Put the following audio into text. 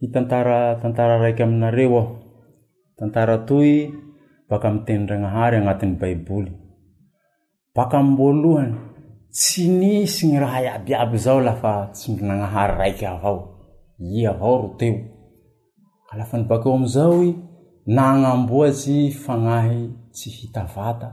Hitantara tantara raiky aminareo aho. Tantara toy baka amin'ny Tenin'Agnahary agnatin'ny Baiboly. Baka amin'ny voalohany, tsy nisy ny raha iabiaby izao laha fa tsy ny Nagnahary raika avao. I avao ro teo. Ka laha fa ny bakeo amin'izao i, nagnamboatry fagnahy tsy hita vata,